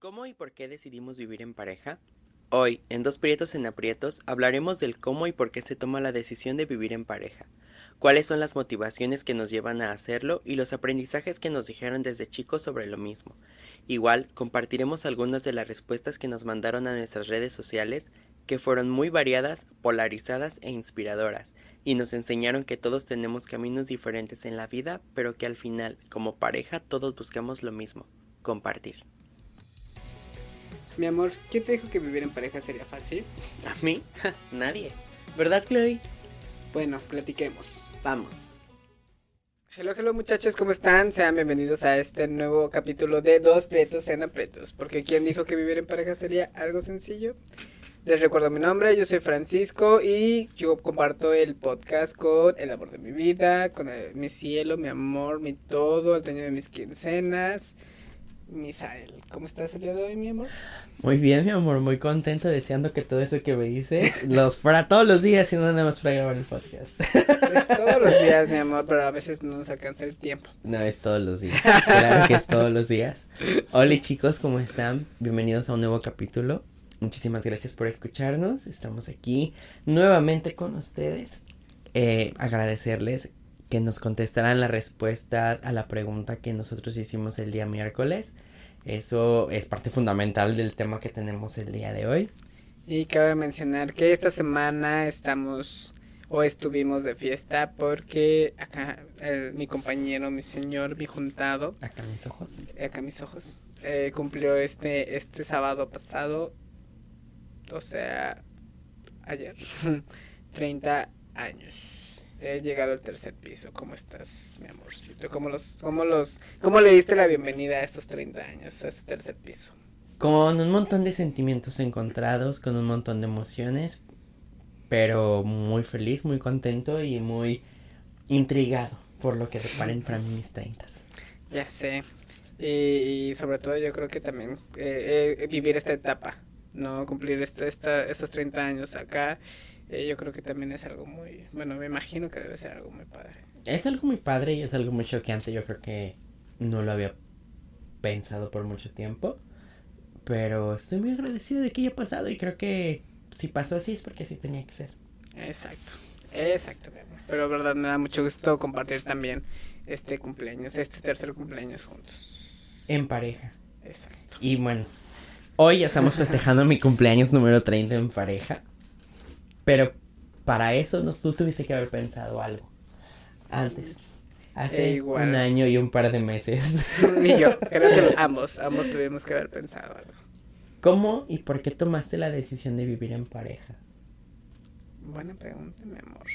¿Cómo y por qué decidimos vivir en pareja? Hoy, en Dos Prietos en Aprietos, hablaremos del cómo y por qué se toma la decisión de vivir en pareja, cuáles son las motivaciones que nos llevan a hacerlo y los aprendizajes que nos dijeron desde chicos sobre lo mismo. Igual, compartiremos algunas de las respuestas que nos mandaron a nuestras redes sociales, que fueron muy variadas, polarizadas e inspiradoras, y nos enseñaron que todos tenemos caminos diferentes en la vida, pero que al final, como pareja, todos buscamos lo mismo, compartir. Mi amor, ¿quién te dijo que vivir en pareja sería fácil? ¿A mí? Nadie. ¿Verdad, Chloe? Bueno, platiquemos. Vamos. Hello, hello muchachos, ¿cómo están? Sean bienvenidos a este nuevo capítulo de Dos Prietos en Aprietos. Porque ¿quién dijo que vivir en pareja sería algo sencillo? Les recuerdo mi nombre, yo soy Francisco y yo comparto el podcast con el amor de mi vida, con el- mi cielo, mi amor, mi todo, el dueño de mis quincenas, Misael. ¿Cómo estás el día de hoy, mi amor? Muy bien, mi amor, muy contento, deseando que todo eso que me dices los fuera todos los días y no nada más para grabar el podcast. Es todos los días, mi amor, pero a veces no nos alcanza el tiempo. No, es todos los días. Claro que es todos los días. Hola chicos, ¿cómo están? Bienvenidos a un nuevo capítulo. Muchísimas gracias por escucharnos. Estamos aquí nuevamente con ustedes. Eh, agradecerles que nos contestarán la respuesta a la pregunta que nosotros hicimos el día miércoles. Eso es parte fundamental del tema que tenemos el día de hoy. Y cabe mencionar que esta semana estamos o estuvimos de fiesta porque acá el- mi compañero, mi señor, mi juntado, Acá mis ojos. acá mis ojos, eh, cumplió este, este sábado pasado, o sea, ayer, 30 años. He llegado al tercer piso. ¿Cómo estás, mi amorcito? ¿Cómo los, cómo los, cómo le diste la bienvenida a estos 30 años, a ese tercer piso? Con un montón de sentimientos encontrados, con un montón de emociones, pero muy feliz, muy contento y muy intrigado por lo que deparen para mí mis 30. Ya sé. Y, y sobre todo yo creo que también eh, eh, vivir esta etapa, ¿no? Cumplir esta, esta, estos 30 años acá, eh, yo creo que también es algo muy, bueno, me imagino que debe ser algo muy padre. Es algo muy padre y es algo muy choqueante, yo creo que no lo había pensado por mucho tiempo, pero estoy muy agradecido de que haya pasado y creo que si pasó así es porque así tenía que ser. Exacto, exacto. mi amor. Pero verdad me da mucho gusto compartir también este cumpleaños, este tercer cumpleaños juntos. En pareja. Exacto. Y bueno, hoy estamos festejando mi cumpleaños número 30 en pareja. Pero para eso nos, tú tuviste que haber pensado algo. Antes. Hace Eh, igual. un año y un par de meses. y yo, creo que ambos, ambos tuvimos que haber pensado algo. ¿Cómo y por qué tomaste la decisión de vivir en pareja? Buena pregunta, mi amor.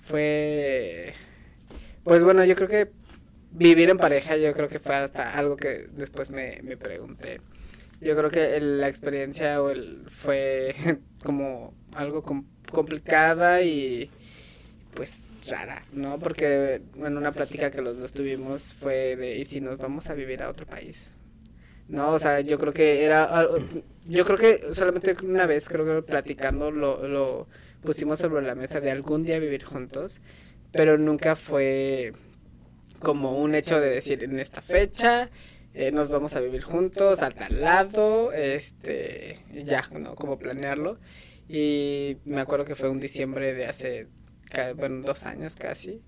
Fue. Pues bueno, yo creo que vivir en pareja, yo creo que fue hasta algo que después me, me pregunté. Yo creo que el- la experiencia o el, fue como algo com- complicada y pues rara, ¿no? Porque en una plática que los dos tuvimos fue de, ¿y si nos vamos a vivir a otro país? No, o sea, yo creo que era, yo creo que solamente una vez, creo que platicando lo, lo pusimos sobre la mesa de algún día vivir juntos, pero nunca fue como un hecho de decir en esta fecha eh, nos vamos a vivir juntos a tal lado, este, ya, ¿no? Como planearlo. Y me acuerdo que fue un diciembre de hace, bueno, dos años casi,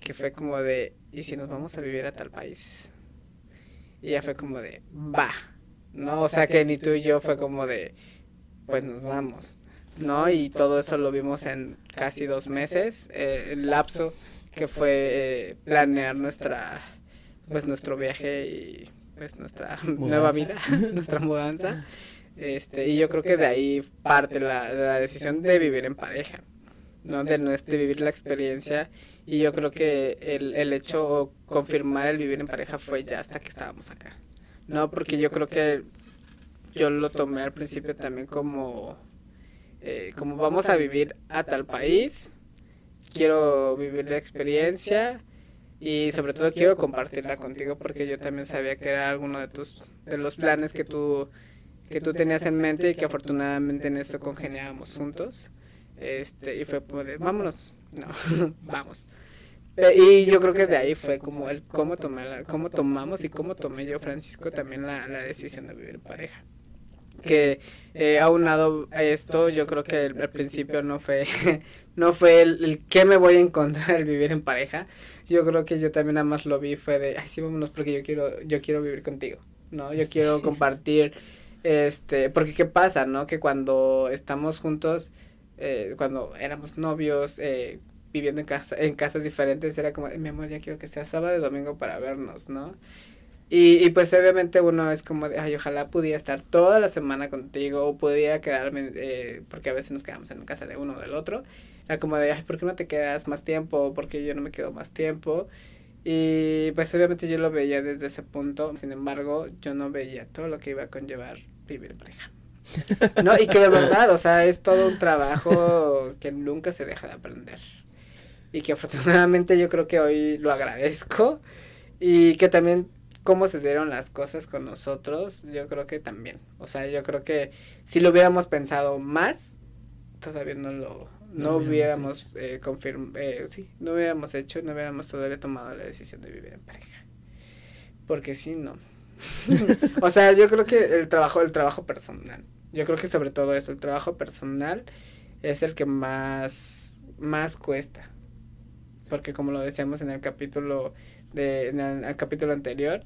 que fue como de, ¿y si nos vamos a vivir a tal país? Y ya fue como de, va, ¿no? O sea que ni tú y yo fue como de, pues nos vamos, ¿no? Y todo eso lo vimos en casi dos meses, eh, el lapso que fue eh, planear nuestra, pues nuestro viaje y pues nuestra nueva vida, nuestra mudanza. Este, y yo creo que de ahí parte la, la decisión de vivir en pareja, ¿no? De, de vivir la experiencia. Y yo creo que el, el hecho o confirmar el vivir en pareja fue ya hasta que estábamos acá. No, porque yo creo que yo lo tomé al principio también como, eh, como vamos a vivir a tal país, quiero vivir la experiencia y sobre todo quiero compartirla contigo porque yo también sabía que era alguno de tus, de los planes que tú, que tú tenías en mente y que afortunadamente en eso congeniábamos juntos. Este, y fue de, vámonos, no, vamos. Y yo creo que de ahí fue como el cómo, tomé la, cómo tomamos y cómo tomé yo, Francisco, también la, la decisión de vivir en pareja. Que eh, aunado a esto, yo creo que al principio no fue, no fue el, el qué me voy a encontrar el vivir en pareja. Yo creo que yo también nada más lo vi fue de, ay, sí, vámonos porque yo quiero, yo quiero vivir contigo, ¿no? Yo quiero compartir, este, porque qué pasa, ¿no? Que cuando estamos juntos, eh, cuando éramos novios, eh, viviendo en, casa, en casas diferentes, era como, mi amor, ya quiero que sea sábado y domingo para vernos, ¿no? Y, y pues obviamente uno es como de, ay, ojalá pudiera estar toda la semana contigo o pudiera quedarme, eh, porque a veces nos quedamos en casa de uno o del otro. Era como de, ay, ¿por qué no te quedas más tiempo? porque yo no me quedo más tiempo? Y pues obviamente yo lo veía desde ese punto, sin embargo, yo no veía todo lo que iba a conllevar vivir en pareja. No, y que de verdad, o sea, es todo un trabajo que nunca se deja de aprender. Y que afortunadamente yo creo que hoy lo agradezco. Y que también cómo se dieron las cosas con nosotros, yo creo que también, o sea, yo creo que si lo hubiéramos pensado más, todavía no lo, no, hubiéramos eh, eh, sí, no hubiéramos hecho, no hubiéramos todavía tomado la decisión de vivir en pareja, porque si no, o sea, yo creo que el trabajo, el trabajo personal, yo creo que sobre todo eso, el trabajo personal es el que más, más cuesta, porque como lo decíamos en el capítulo de en el, capítulo anterior,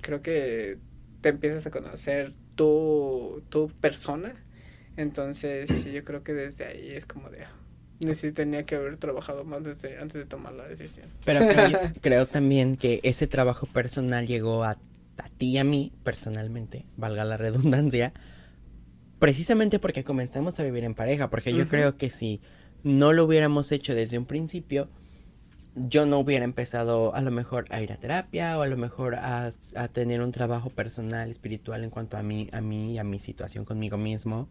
creo que te empiezas a conocer tu, tu persona. Entonces, yo creo que desde ahí es como de ah, sí tenía que haber trabajado más desde antes de tomar la decisión. Pero creo, también que ese trabajo personal llegó a, a ti y a mí, personalmente, valga la redundancia, precisamente porque comenzamos a vivir en pareja, porque yo creo que si no lo hubiéramos hecho desde un principio, yo no hubiera empezado a lo mejor a ir a terapia o a lo mejor a, tener un trabajo personal, espiritual en cuanto a mí, a mí y a mi situación conmigo mismo.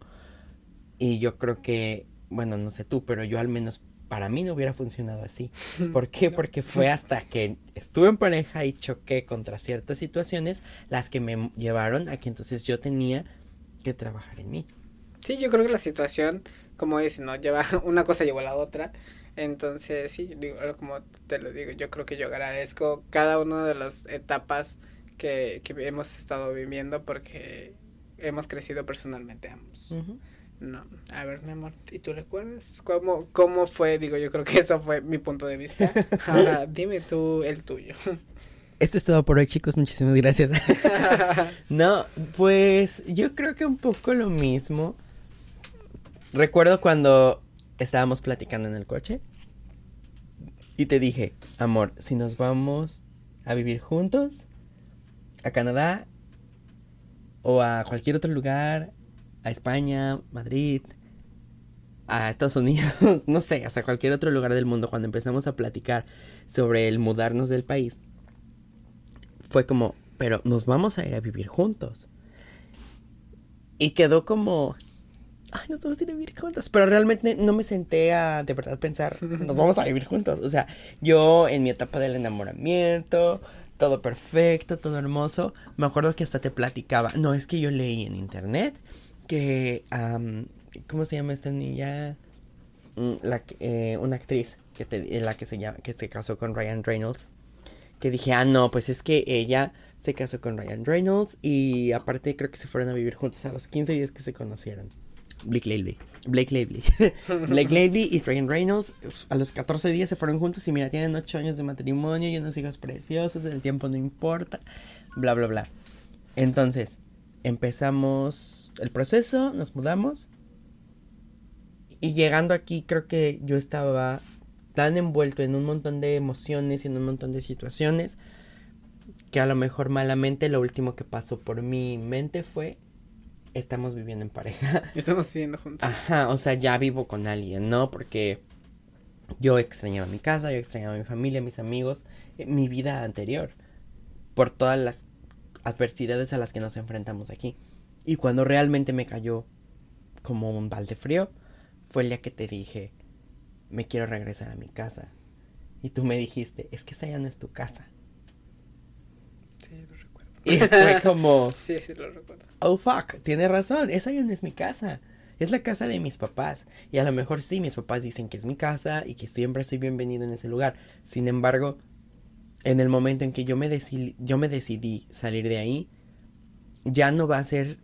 Y yo creo que, bueno, no sé tú, pero yo al menos para mí no hubiera funcionado así. ¿Por qué? Porque fue hasta que estuve en pareja y choqué contra ciertas situaciones las que me llevaron a que entonces yo tenía que trabajar en mí. Sí, yo creo que la situación, como dice, ¿no? Lleva, una cosa llevó a la otra entonces, sí, digo, como te lo digo, yo creo que yo agradezco cada una de las etapas que, que hemos estado viviendo porque hemos crecido personalmente ambos. No, a ver, mi amor, ¿y tú recuerdas cómo, cómo fue? Digo, yo creo que eso fue mi punto de vista. Ahora, dime tú el tuyo. Esto es todo por hoy, chicos. Muchísimas gracias. no, pues yo creo que un poco lo mismo. Recuerdo cuando estábamos platicando en el coche y te dije, amor, si nos vamos a vivir juntos a Canadá o a cualquier otro lugar, a España, Madrid, a Estados Unidos, no sé, hasta cualquier otro lugar del mundo, cuando empezamos a platicar sobre el mudarnos del país, fue como, pero nos vamos a ir a vivir juntos. Y quedó como, ay, nos vamos a ir a vivir juntos. Pero realmente no me senté a de verdad pensar, nos vamos a vivir juntos. O sea, yo en mi etapa del enamoramiento, todo perfecto, todo hermoso, me acuerdo que hasta te platicaba. No, es que yo leí en internet que, ¿cómo se llama esta niña? Mm, la, eh, una actriz que te, la que se, llama, que se casó con Ryan Reynolds. Que dije, ah, no, pues es que ella se casó con Ryan Reynolds y aparte creo que se fueron a vivir juntos a los 15 días que se conocieron. Blake Lively. Blake Lively. Blake Lively y Ryan Reynolds a los 14 días se fueron juntos y mira, tienen 8 años de matrimonio y unos hijos preciosos, el tiempo no importa, bla, bla, bla. Entonces, empezamos el proceso, nos mudamos y llegando aquí creo que yo estaba tan envuelto en un montón de emociones y en un montón de situaciones que a lo mejor malamente lo último que pasó por mi mente fue estamos viviendo en pareja. Estamos viviendo juntos. Ajá, o sea, ya vivo con alguien, ¿no? Porque yo extrañaba mi casa, yo extrañaba mi familia, mis amigos, eh, mi vida anterior, por todas las adversidades a las que nos enfrentamos aquí. Y cuando realmente me cayó como un balde frío, fue el día que te dije, me quiero regresar a mi casa. Y tú me dijiste, es que esa ya no es tu casa. Sí, lo recuerdo. Y fue como... sí, sí, lo recuerdo oh fuck, tiene razón, esa ya no es mi casa. es la casa de mis papás. Y a lo mejor sí, mis papás dicen que es mi casa y que siempre soy bienvenido en ese lugar. Sin embargo, en el momento en que yo me, decidí, yo me decidí salir de ahí, ya no va a ser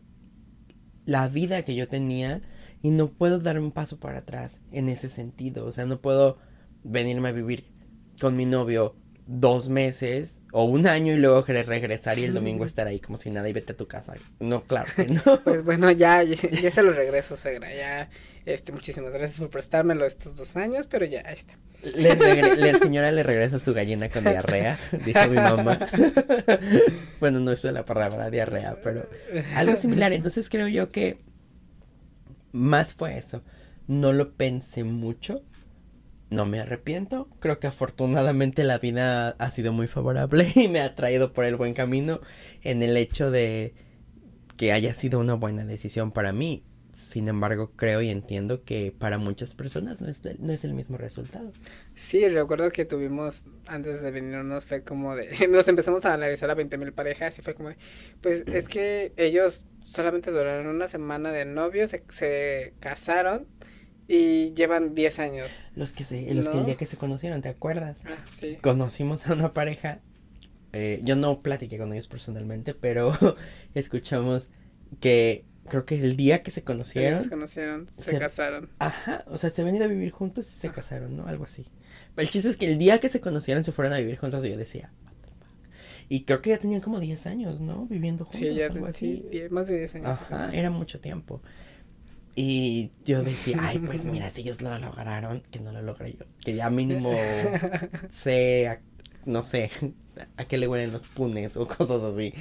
la vida que yo tenía y no puedo dar un paso para atrás en ese sentido. O sea, no puedo venirme a vivir con mi novio dos meses o un año y luego querer regresar y el domingo estar ahí como si nada y vete a tu casa. No, claro que no. Pues bueno, ya, ya, se lo regreso, Segra. Ya, este, muchísimas gracias por prestármelo estos dos años, pero ya, ahí está. La señora le regresa su gallina con diarrea, dijo mi mamá. bueno, no uso la palabra diarrea, pero algo similar. Entonces creo yo que más fue eso. No lo pensé mucho no me arrepiento. Creo que afortunadamente la vida ha sido muy favorable y me ha traído por el buen camino en el hecho de que haya sido una buena decisión para mí. Sin embargo, creo y entiendo que para muchas personas no es, no es el mismo resultado. Sí, recuerdo que tuvimos, antes de venirnos, fue como de, nos empezamos a analizar a 20 mil parejas y fue como, pues es que ellos solamente duraron una semana de novios, se casaron y llevan 10 años. Los que se, los que el día que se conocieron, ¿te acuerdas? Ah, sí. Conocimos a una pareja. Eh, yo no platiqué con ellos personalmente, pero escuchamos que creo que el día que se conocieron. se conocieron, se, casaron. Ajá, o sea, se ido a vivir juntos y se casaron, ¿no? Algo así. El chiste es que el día que se conocieron se fueron a vivir juntos y yo decía, y creo que ya tenían como 10 años, ¿no? Viviendo juntos. Sí, ya, algo así. Sí, más de 10 años. Ajá, era mucho tiempo. Y yo decía, ay, pues mira, si ellos lo lograron, que no lo logré yo. Que ya mínimo sé, no sé, a qué le huelen los punes o cosas así.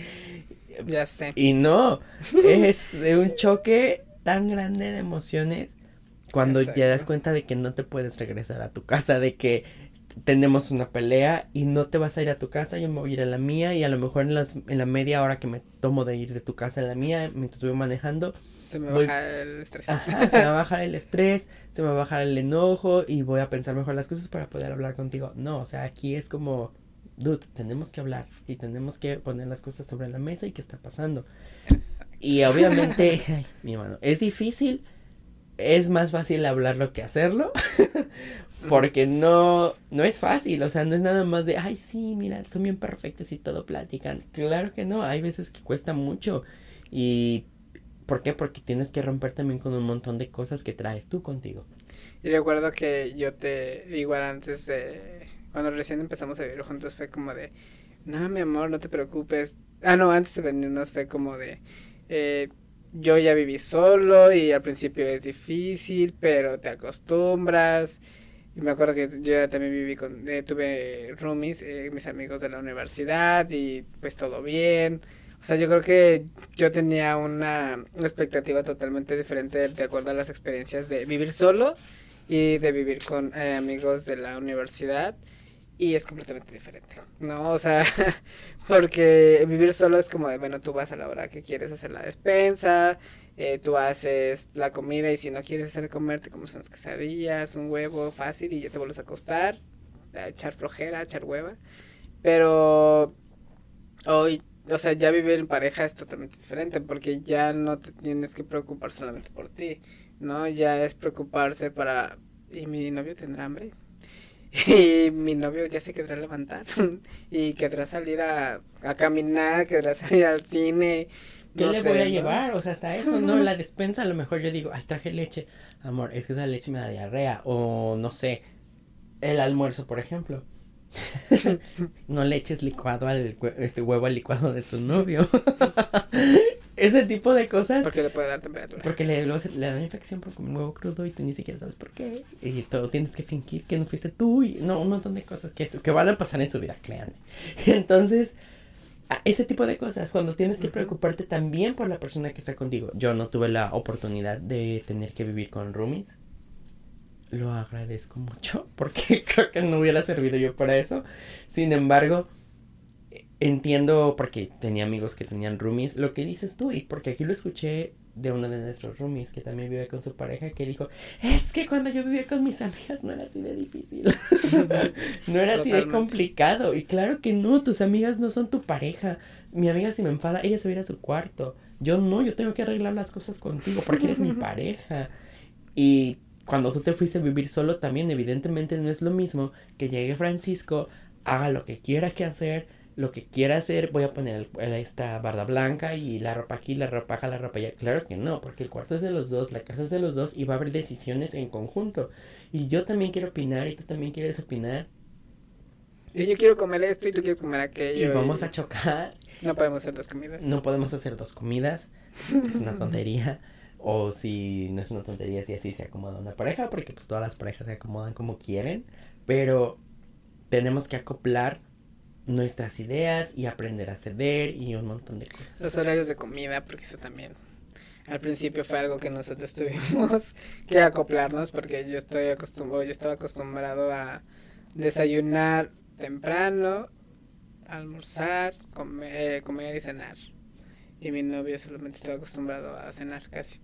Ya sé. Y no, es un choque tan grande de emociones cuando ya das cuenta de que no te puedes regresar a tu casa, de que tenemos una pelea y no te vas a ir a tu casa, yo me voy a ir a la mía y a lo mejor en, las, en la media hora que me tomo de ir de tu casa a la mía, mientras voy manejando, se me va a bajar el estrés. se me va a bajar el estrés, se me va a bajar el enojo y voy a pensar mejor las cosas para poder hablar contigo. No, o sea, aquí es como, dude, tenemos que hablar y tenemos que poner las cosas sobre la mesa y qué está pasando. Y obviamente, ay, mi hermano, es difícil, es más fácil hablarlo que hacerlo, porque no, no es fácil, o sea, no es nada más de, ay, sí, mira, son bien perfectos y todo platican. Claro que no, hay veces que cuesta mucho y ¿Por qué? Porque tienes que romper también con un montón de cosas que traes tú contigo. Y recuerdo que yo te, igual antes de, cuando recién empezamos a vivir juntos fue como de, no, mi amor, no te preocupes. Ah, no, antes de venirnos fue como de, eh, yo ya viví solo y al principio es difícil, pero te acostumbras. Y me acuerdo que yo también viví con, eh, tuve roomies, eh, mis amigos de la universidad y pues todo bien. O sea, yo creo que yo tenía una expectativa totalmente diferente de acuerdo a las experiencias de vivir solo y de vivir con eh, amigos de la universidad y es completamente diferente, ¿no? O sea, porque vivir solo es como de, bueno, tú vas a la hora que quieres hacer la despensa, eh, tú haces la comida y si no quieres hacer comer te comes unas quesadillas, un huevo fácil y ya te vuelves a acostar, a echar flojera, a echar hueva. Pero hoy o sea, ya vivir en pareja es totalmente diferente porque ya no te tienes que preocupar solamente por ti, ¿no? Ya es preocuparse para, ¿y mi novio tendrá hambre? Y mi novio ya se quedará levantar y quedará salir a, a caminar, quedará salir al cine. ¿Qué le voy a llevar? O sea, hasta eso, ¿no? La despensa a lo mejor yo digo, ay, traje leche. Amor, es que esa leche me da diarrea. O no sé, el almuerzo, por ejemplo no le eches licuado al este huevo al licuado de tu novio. Ese tipo de cosas. Porque le puede dar temperatura. Porque le, le da infección por comer huevo crudo y tú ni siquiera sabes por qué. Y todo tienes que fingir que no fuiste tú. Y no, un montón de cosas que, que van a pasar en su vida, créanme. Entonces, ese tipo de cosas, cuando tienes que preocuparte también por la persona que está contigo. Yo no tuve la oportunidad de tener que vivir con roomies lo agradezco mucho porque creo que no hubiera servido yo para eso. Sin embargo, entiendo porque tenía amigos que tenían roomies lo que dices tú y porque aquí lo escuché de uno de nuestros roomies que también vive con su pareja que dijo, es que cuando yo vivía con mis amigas no era así de difícil, no era así de complicado y claro que no, tus amigas no son tu pareja, mi amiga si me enfada, ella se va a ir a su cuarto, Yo no, yo tengo que arreglar las cosas contigo porque eres mi pareja. Y cuando tú te fuiste a vivir solo también, evidentemente no es lo mismo que llegue Francisco, haga lo que quiera que hacer, lo que quiera hacer, voy a poner esta barda blanca y la ropa aquí, la ropa acá, la ropa allá. Claro que no, porque el cuarto es de los dos, la casa es de los dos y va a haber decisiones en conjunto. Y yo también quiero opinar y tú también quieres opinar. Y yo quiero comer esto y tú quieres comer aquello. Y vamos a chocar. No podemos hacer dos comidas. No podemos hacer dos comidas. Es una tontería. O si no es una tontería, si así se acomoda una pareja, porque pues todas las parejas se acomodan como quieren. Pero tenemos que acoplar nuestras ideas y aprender a ceder y un montón de cosas. Los horarios de comida, porque eso también al principio fue algo que nosotros tuvimos que acoplarnos porque yo estoy acostumbrado, yo estaba acostumbrado a desayunar temprano, almorzar, comer, eh, comer y cenar. Y mi novio solamente estaba acostumbrado a cenar casi.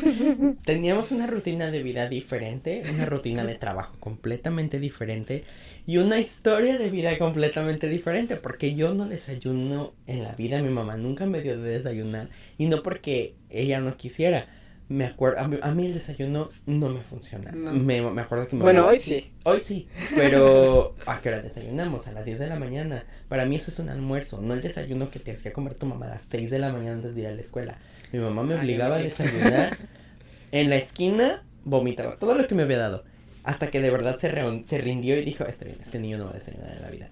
Teníamos una rutina de vida diferente, una rutina de trabajo completamente diferente y una historia de vida completamente diferente, porque yo no desayuno en la vida, mi mamá nunca me dio de desayunar y no porque ella no quisiera. Me acuerdo, a mí, el desayuno no me funciona. Me, me, acuerdo que me Bueno, hoy sí. Hoy sí, pero ¿a qué hora desayunamos? A las 10 de la mañana. Para mí eso es un almuerzo, no el desayuno que te hacía comer tu mamá a las 6 de la mañana antes de ir a la escuela. Mi mamá me obligaba a desayunar. en la esquina vomitaba todo lo que me había dado. Hasta que de verdad se, se rindió y dijo, este, este niño no va a desayunar en la vida.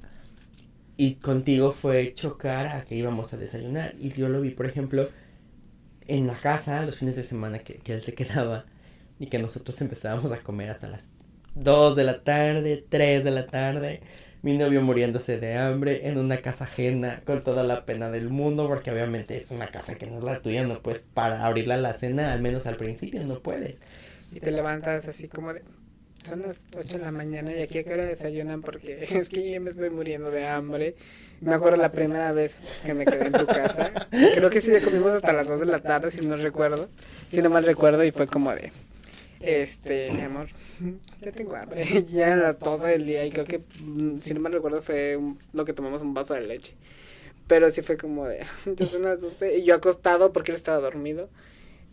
Y contigo fue chocar a que íbamos a desayunar. Y yo lo vi, por ejemplo, en la casa los fines de semana que, que él se quedaba y que nosotros empezábamos a comer hasta las 2 de la tarde, 3 de la tarde. Mi novio muriéndose de hambre en una casa ajena con toda la pena del mundo porque obviamente es una casa que no es la tuya, no puedes para abrirla a la cena, al menos al principio no puedes. Y te levantas así como de, son las 8 de la mañana y aquí a qué hora desayunan porque es que yo me estoy muriendo de hambre. Me acuerdo la primera vez que me quedé en tu casa. Creo que sí, comimos hasta las 2 de la tarde, si no recuerdo. Si no mal recuerdo, y fue como de, este, mi amor, ya tengo hambre. ya eran las 12 del día y creo que, mm, si no mal recuerdo, fue lo que tomamos un vaso de leche. Pero sí fue como de, ya son las 12 y yo acostado porque él estaba dormido.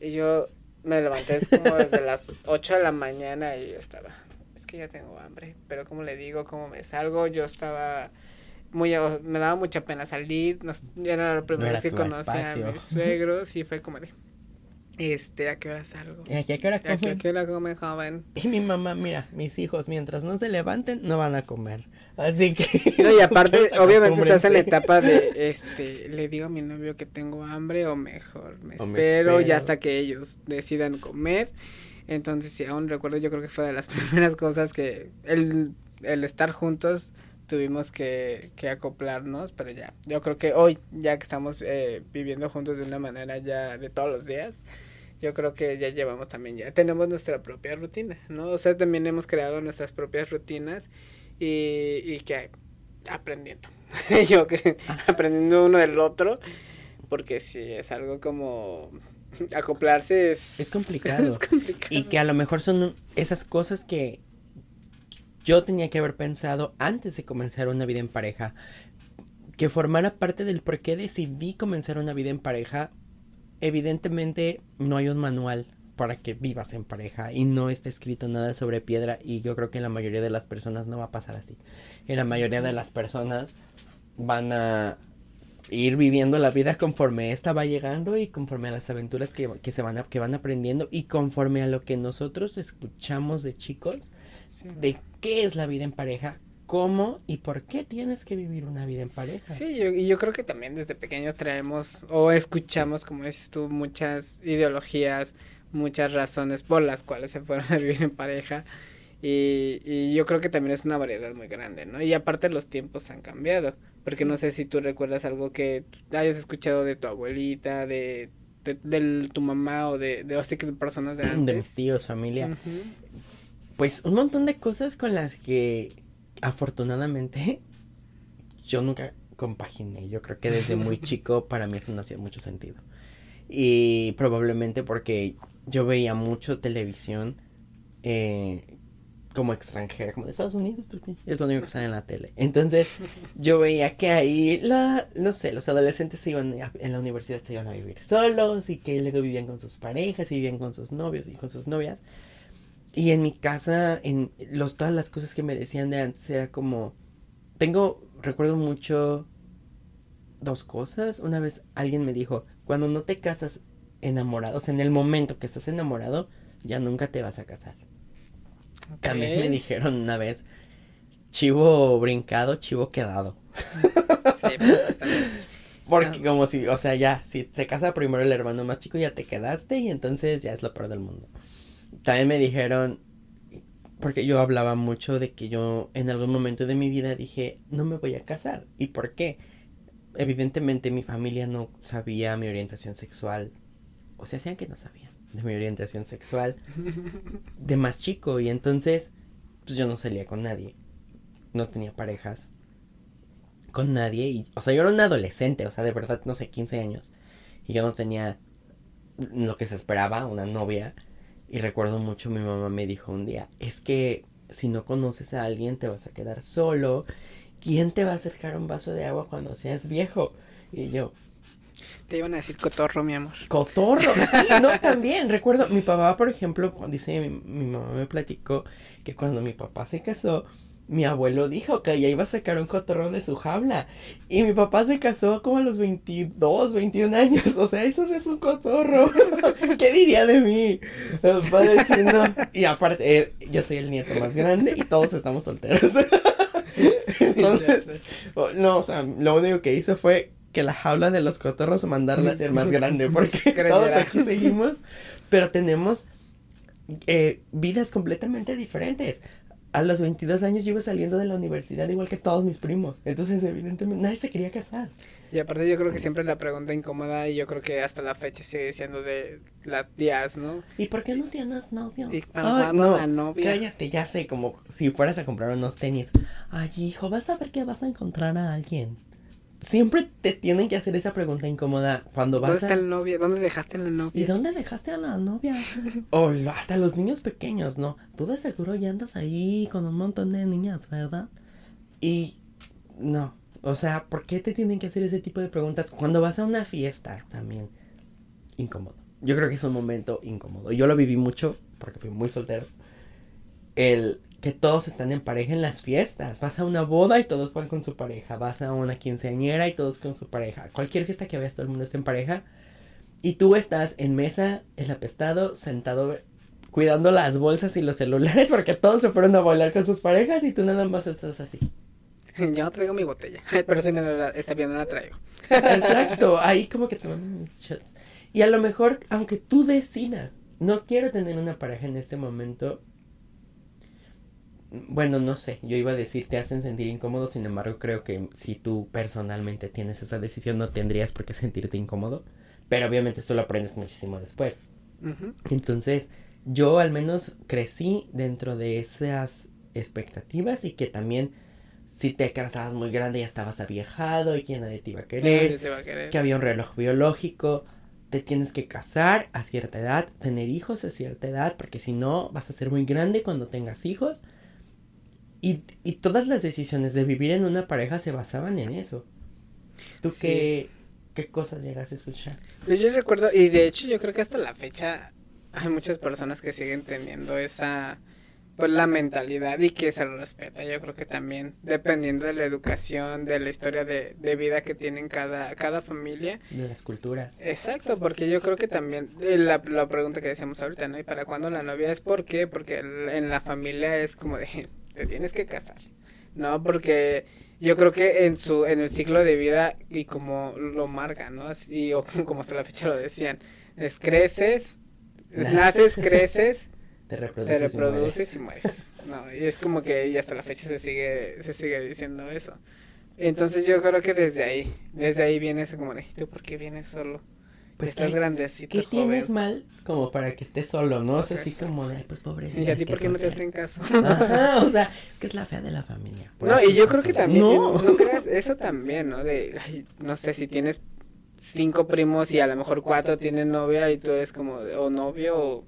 Y yo me levanté como desde las 8 de la mañana y yo estaba, es que ya tengo hambre, pero como le digo, como me salgo, yo estaba muy, me daba mucha pena salir, nos, era la primera vez que conocí a mis suegros y fue como de, este, ¿a qué hora salgo? ¿Y a qué hora comen? ¿A qué hora come joven? Y mi mamá, mira, mis hijos, mientras no se levanten, no van a comer. Así que. No, y aparte, obviamente estás en la etapa de, este, le digo a mi novio que tengo hambre o mejor me, espero, ya hasta que ellos decidan comer. Entonces, si aún recuerdo, yo creo que fue de las primeras cosas que el, el estar juntos tuvimos que, que acoplarnos, pero ya, yo creo que hoy, ya que estamos eh, viviendo juntos de una manera ya de todos los días, yo creo que ya llevamos también, ya tenemos nuestra propia rutina, ¿no? O sea, también hemos creado nuestras propias rutinas y, y que aprendiendo. Yo que aprendiendo uno del otro, porque si es algo como acoplarse es, es complicado. Y que a lo mejor son esas cosas que yo tenía que haber pensado antes de comenzar una vida en pareja. Que formara parte del por qué decidí comenzar una vida en pareja. Evidentemente no hay un manual para que vivas en pareja y no está escrito nada sobre piedra y yo creo que en la mayoría de las personas no va a pasar así. En la mayoría de las personas van a ir viviendo la vida conforme esta va llegando y conforme a las aventuras que, se van que van aprendiendo y conforme a lo que nosotros escuchamos de chicos de qué es la vida en pareja, cómo y por qué tienes que vivir una vida en pareja. Sí, yo, y yo creo que también desde pequeños traemos o escuchamos, como dices tú, muchas ideologías, muchas razones por las cuales se fueron a vivir en pareja. Y, y, yo creo que también es una variedad muy grande, ¿no? Y aparte los tiempos han cambiado, porque no sé si tú recuerdas algo que hayas escuchado de tu abuelita, de, de, tu mamá o de, de, así que de personas de antes. De mis tíos, familia. Pues un montón de cosas con las que afortunadamente yo nunca compaginé. Yo creo que desde muy chico para mí eso no hacía mucho sentido. Y probablemente porque yo veía mucho televisión eh, como extranjera, como de Estados Unidos, porque es lo único que sale en la tele. Entonces, yo veía que ahí, la, no sé, los adolescentes se iban a- en la universidad se iban a vivir solos y que luego vivían con sus parejas y vivían con sus novios y con sus novias. Y en mi casa, en los, todas las cosas que me decían de antes era como, tengo, recuerdo mucho dos cosas. Una vez alguien me dijo, cuando no te casas enamorado, o sea, en el momento que estás enamorado, ya nunca te vas a casar. También me dijeron una vez, chivo brincado, chivo quedado. Sí, pues. Porque como si, o sea, ya, si se casa primero el hermano más chico, ya te quedaste y entonces ya es lo peor del mundo. También me dijeron, porque yo hablaba mucho de que yo en algún momento de mi vida dije, no me voy a casar. ¿Y por qué? Evidentemente mi familia no sabía mi orientación sexual, o sea, hacían que no sabían de mi orientación sexual de más chico y entonces pues yo no salía con nadie. No tenía parejas con nadie y o sea, yo era un adolescente, o sea, de verdad no sé, 15 años y yo no tenía lo que se esperaba, una novia y recuerdo mucho mi mamá me dijo un día, es que si no conoces a alguien te vas a quedar solo. ¿Quién te va a acercar un vaso de agua cuando seas viejo? Y yo, Te iban a decir cotorro, mi amor. Cotorro, sí, no, también. Recuerdo, mi papá, por ejemplo, dice, mi, mi mamá me platicó que cuando mi papá se casó, mi abuelo dijo que ya iba a sacar un cotorro de su jaula. Y mi papá se casó como a los 22, 21 años. O sea, eso no es un cotorro. ¿Qué diría de mí? Va no. Y aparte, eh, yo soy el nieto más grande y todos estamos solteros. Entonces, Oh, No, o sea, lo único que hizo fue que la jaula de los cotorros mandarla a ser más grande, porque todos aquí seguimos, pero tenemos eh, vidas completamente diferentes. A los 22 años yo iba saliendo de la universidad igual que todos mis primos, entonces evidentemente nadie se quería casar. Y aparte yo creo que siempre la pregunta incómoda y yo creo que hasta la fecha sigue siendo de las tías, ¿no? ¿Y por qué no tienes novio? Y para Ay, no, la novia. cállate, ya sé, como si fueras a comprar unos tenis. Ay, hijo, vas a ver que vas a encontrar a alguien. Siempre te tienen que hacer esa pregunta incómoda cuando ¿Dónde vas a... está el novio? ¿Dónde dejaste la novia? ¿Y dónde dejaste a la novia? O hasta los niños pequeños, ¿no? Tú de seguro ya andas ahí con un montón de niñas, ¿verdad? Y no, o sea, ¿por qué te tienen que hacer ese tipo de preguntas cuando vas a una fiesta también? Incómodo. Yo creo que es un momento incómodo. Yo lo viví mucho porque fui muy soltero. El que todos están en pareja en las fiestas. Vas a una boda y todos van con su pareja. Vas a una quinceañera y todos con su pareja. Cualquier fiesta que veas, todo el mundo está en pareja. Y tú estás en mesa, el apestado, sentado cuidando las bolsas y los celulares porque todos se fueron a bailar con sus parejas y tú nada más estás así. Yo no traigo mi botella, pero si me la está viendo la traigo. Exacto, ahí como que mis shots. Y a lo mejor, aunque tú decidas, no quiero tener una pareja en este momento. Bueno, no sé, yo iba a decir te hacen sentir incómodo, sin embargo creo que si tú personalmente tienes esa decisión no tendrías por qué sentirte incómodo, pero obviamente esto lo aprendes muchísimo después. Entonces, yo al menos crecí dentro de esas expectativas y que también si te casabas muy grande ya estabas aviejado y que nadie te iba a querer Nadie te va a querer. que había un reloj biológico, te tienes que casar a cierta edad, tener hijos a cierta edad, porque si no vas a ser muy grande cuando tengas hijos. Y, y todas las decisiones de vivir en una pareja se basaban en eso. ¿Tú Sí. qué, qué cosas llegas a escuchar? Pues yo recuerdo, y de hecho yo creo que hasta la fecha hay muchas personas que siguen teniendo esa, pues la mentalidad y que se respeta. Yo creo que también dependiendo de la educación, de la historia de, de vida que tienen cada, cada familia. De las culturas. Exacto, porque yo creo que también eh, la, la pregunta que decíamos ahorita, ¿no? ¿Y para cuándo la novia es por qué? Porque en la familia es como de, te tienes que casar, ¿no? Porque yo creo que en su en el ciclo de vida y como lo marcan, ¿no? Así, o como hasta la fecha lo decían, es creces, naces, creces, Te reproduces. te y reproduces mueres. y mueres. No, y es como que y hasta la fecha se sigue se sigue diciendo eso. Entonces yo creo que desde ahí, desde ahí viene eso como de, ¿tú por qué vienes solo? Pues Estás ¿qué- grandecito, ¿Qué joven. tienes mal como para que estés solo, no? O sea, Pues así eso. como de, "Ay, pues pobrecita. ¿Y a es ti por qué no te soltera". hacen caso? Ajá, o sea, es que es la fea de la familia. No, y yo creo que también, No. no, creas eso también, ¿no? De, ay, no sé, si tienes cinco primos y a lo mejor cuatro tienen novia y tú eres como de, o novio o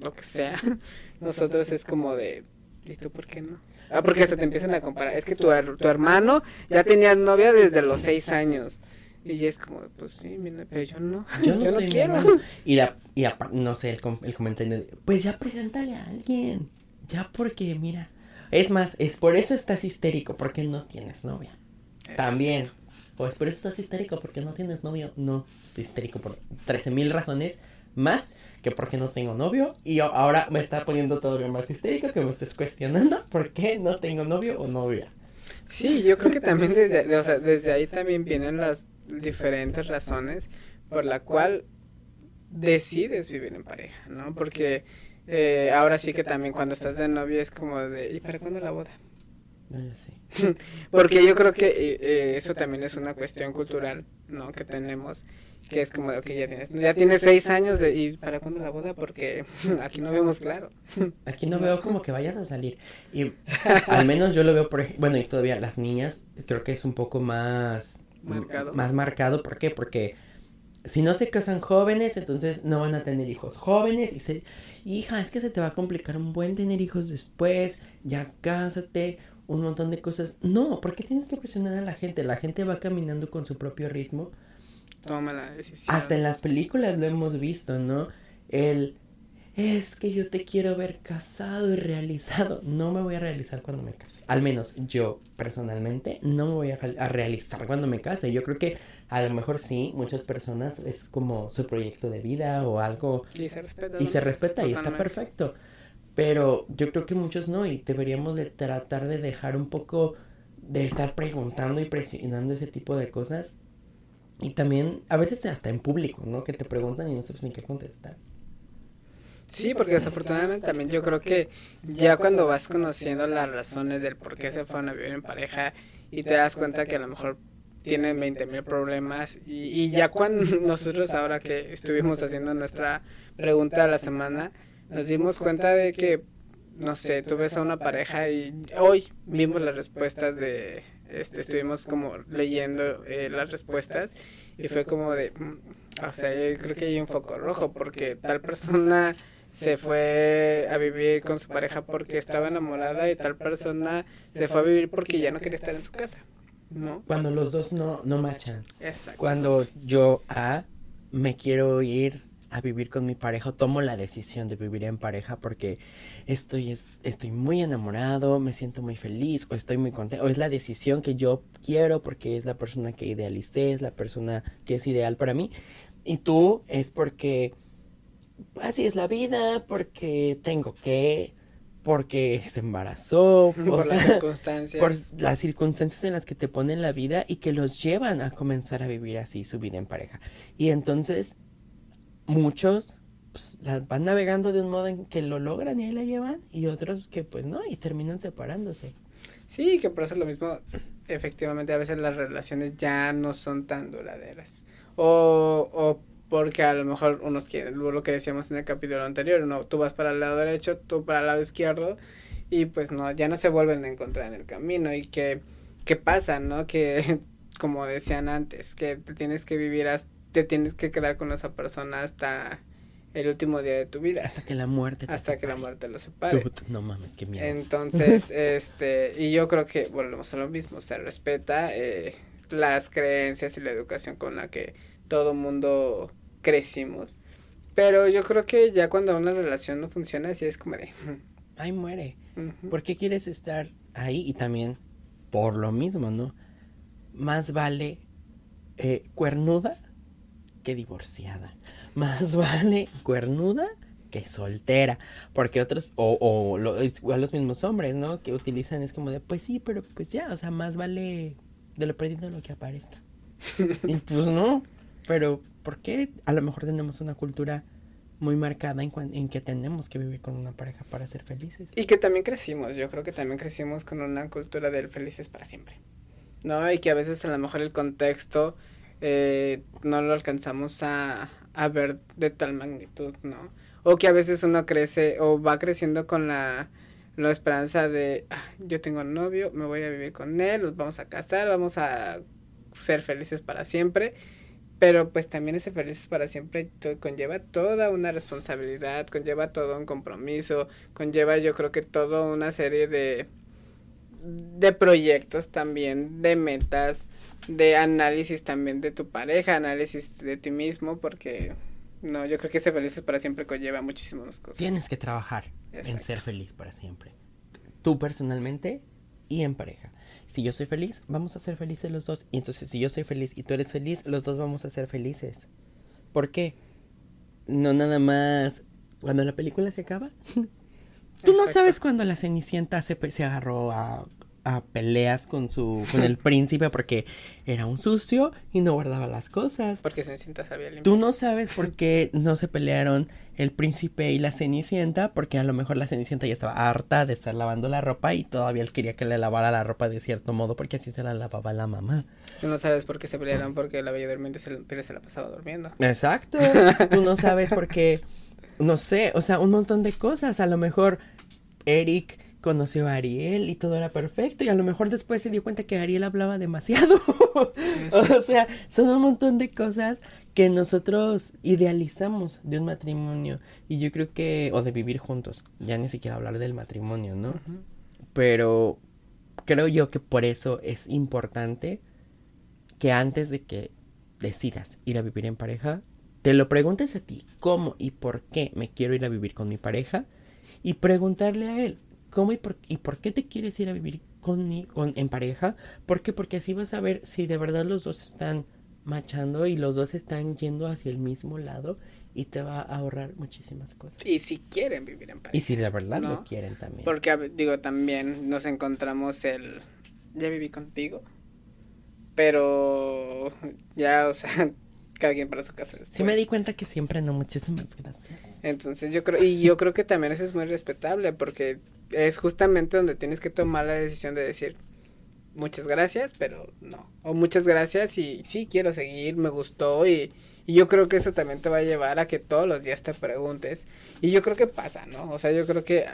lo que sea. Nosotros es como de, ¿Y tú por qué no? Ah, porque se te empiezan a comparar. Es que tu, tu hermano ya tenía novia desde los seis años. Y es como, pues sí, mira, pero yo no. Yo no, quiero. Y, la, y no sé, el, el comentario pues ya preséntale a alguien. Ya porque, mira. Es más, es por eso estás histérico, porque no tienes novia. También. Pues por eso estás histérico, porque no tienes novio. No, estoy histérico por 13 mil razones más que porque no tengo novio. Y ahora me está poniendo todavía más histérico que me estés cuestionando por qué no tengo novio o novia. Sí, yo creo que también desde, o sea, desde ahí también vienen las diferentes razones por la cual decides vivir en pareja, ¿no? Porque eh, ahora sí que también cuando estás de novia es como de, ¿y para cuándo la boda? Porque yo creo que eh, eso también es una cuestión cultural, ¿no? Que tenemos, que es como, que ya tienes, ya tienes seis años de, ¿y para cuándo la boda? Porque aquí no vemos claro. Aquí no veo como que vayas a salir. Y al menos yo lo veo, por bueno, y todavía las niñas, creo que es un poco más marcado. más marcado. ¿Por qué? Porque si no se casan jóvenes, entonces no van a tener hijos jóvenes y se... Hija, es que se te va a complicar un buen tener hijos después, ya cásate, un montón de cosas. No, porque tienes que presionar a la gente? La gente va caminando con su propio ritmo. Toma la decisión. Hasta en las películas lo hemos visto, ¿no? El es que yo te quiero ver casado y realizado. No me voy a realizar cuando me case. Al menos yo personalmente no me voy a, realizar cuando me case. Yo creo que a lo mejor sí, muchas personas es como su proyecto de vida o algo. Y se respeta. Y se respeta y está perfecto. Pero yo creo que muchos no y deberíamos de tratar de dejar un poco de estar preguntando y presionando ese tipo de cosas. Y también a veces hasta en público, ¿no? Que te preguntan y no sabes ni qué contestar. Sí, porque desafortunadamente también yo creo que ya cuando vas conociendo las razones del por qué se fueron a vivir en pareja y te das cuenta que a lo mejor tienen 20 mil problemas y, y, ya cuando nosotros ahora que estuvimos haciendo nuestra pregunta de la semana, nos dimos cuenta de que, no sé, tú ves a una pareja y hoy vimos las respuestas de, este, estuvimos como leyendo eh, las respuestas y fue como de, mm, o sea, yo creo que hay un foco rojo porque tal persona se fue a vivir con su pareja porque estaba enamorada y tal persona se fue a vivir porque ya no quería estar en su casa. ¿no? Cuando los dos no, no machan. Exacto. Cuando yo a me quiero ir a vivir con mi pareja, tomo la decisión de vivir en pareja porque estoy, estoy muy enamorado, me siento muy feliz o estoy muy contento, o es la decisión que yo quiero porque es la persona que idealicé, es la persona que es ideal para mí. Y tú es porque así es la vida, porque tengo que, porque se embarazó, por las circunstancias. Por las circunstancias en las que te ponen la vida y que los llevan a comenzar a vivir así su vida en pareja. Y entonces, muchos pues, van navegando de un modo en que lo logran y ahí la llevan, y otros que pues no, y terminan separándose. Sí, que por eso lo mismo, efectivamente, a veces las relaciones ya no son tan duraderas. O, o porque a lo mejor unos quieren, lo que decíamos en el capítulo anterior, no, tú vas para el lado derecho, tú para el lado izquierdo, y pues no, ya no se vuelven a encontrar en el camino, y que, ¿qué pasa, no? Que, como decían antes, que te tienes que vivir, hasta, te tienes que quedar con esa persona hasta el último día de tu vida. Hasta que la muerte te Hasta que la muerte lo separe. no mames, qué miedo. Entonces, este, y yo creo que volvemos a lo mismo, se respeta eh, las creencias y la educación con la que todo mundo crecimos. Pero yo creo que ya cuando una relación no funciona, así es como de... Ahí muere. ¿Por qué quieres estar ahí? Y también, por lo mismo, ¿no? Más vale eh, cuernuda que divorciada. Más vale cuernuda que soltera. Porque otros, o, o lo, igual los mismos hombres, ¿no? Que utilizan es como de, pues sí, pero pues ya, o sea, más vale de lo perdido lo que aparezca. y pues no, pero ¿por qué a lo mejor tenemos una cultura muy marcada en, en, que tenemos que vivir con una pareja para ser felices? Y que también crecimos, yo creo que también crecimos con una cultura del felices para siempre. ¿No? Y que a veces a lo mejor el contexto eh, no lo alcanzamos a, a ver de tal magnitud, ¿no? O que a veces uno crece o va creciendo con la, la esperanza de, ah, yo tengo un novio, me voy a vivir con él, nos vamos a casar, vamos a ser felices para siempre pero pues también ese felices para siempre conlleva toda una responsabilidad, conlleva todo un compromiso, conlleva yo creo que toda una serie de de proyectos también, de metas, de análisis también de tu pareja, análisis de ti mismo, porque no, yo creo que ese felices para siempre conlleva muchísimas cosas. Tienes que trabajar en ser feliz para siempre. Tú personalmente y en pareja. Si yo soy feliz, vamos a ser felices los dos. Y entonces si yo soy feliz y tú eres feliz, los dos vamos a ser felices. ¿Por qué? No nada más cuando la película se acaba. Tú no sabes cuando la Cenicienta se, se agarró a a peleas con su con el príncipe porque era un sucio y no guardaba las cosas. Porque Cenicienta sabía limpiar. Tú no sabes por qué no se pelearon el príncipe y la Cenicienta, porque a lo mejor la Cenicienta ya estaba harta de estar lavando la ropa y todavía él quería que le lavara la ropa de cierto modo porque así se la lavaba la mamá. Tú no sabes por qué se pelearon porque la Bella Durmiente se, se la pasaba durmiendo. Exacto. Tú no sabes por qué no sé, o sea, un montón de cosas, a lo mejor Eric conoció a Ariel y todo era perfecto y a lo mejor después se dio cuenta que Ariel hablaba demasiado. o sea, son un montón de cosas que nosotros idealizamos de un matrimonio y yo creo que o de vivir juntos, ya ni siquiera hablar del matrimonio, ¿no? Pero creo yo que por eso es importante que antes de que decidas ir a vivir en pareja, te lo preguntes a ti, cómo y por qué me quiero ir a vivir con mi pareja y preguntarle a él, cómo y por, y por qué te quieres ir a vivir con, con, en pareja. ¿Por qué? Porque así vas a ver si de verdad los dos están machando y los dos están yendo hacia el mismo lado y te va a ahorrar muchísimas cosas. Y si quieren vivir en pareja. Y si de verdad lo quieren también. Porque digo, también nos encontramos el ya viví contigo. Pero ya, o sea, cada quien para su casa. Después. Sí me di cuenta que siempre no, muchísimas gracias. Entonces yo creo, y yo creo que también eso es muy respetable porque es justamente donde tienes que tomar la decisión de decir muchas gracias, pero no. O muchas gracias y sí, quiero seguir, me gustó y, y yo creo que eso también te va a llevar a que todos los días te preguntes. Y yo creo que pasa, ¿no? O sea, yo creo que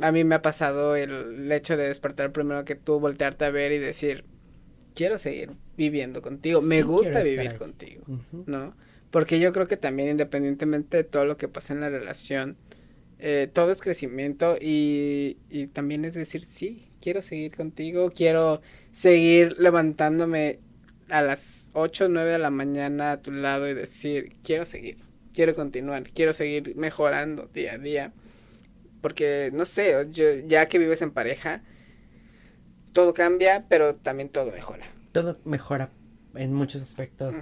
a mí me ha pasado el, hecho de despertar primero que tú, voltearte a ver y decir, quiero seguir viviendo contigo, me gusta vivir contigo, ¿no? Porque yo creo que también independientemente de todo lo que pasa en la relación, eh, todo es crecimiento y, y también es decir, sí, quiero seguir contigo, quiero seguir levantándome a las 8 o 9 de la mañana a tu lado y decir, quiero seguir, quiero continuar, quiero seguir mejorando día a día. Porque, no sé, yo, ya que vives en pareja, todo cambia, pero también todo mejora. Todo mejora en muchos aspectos.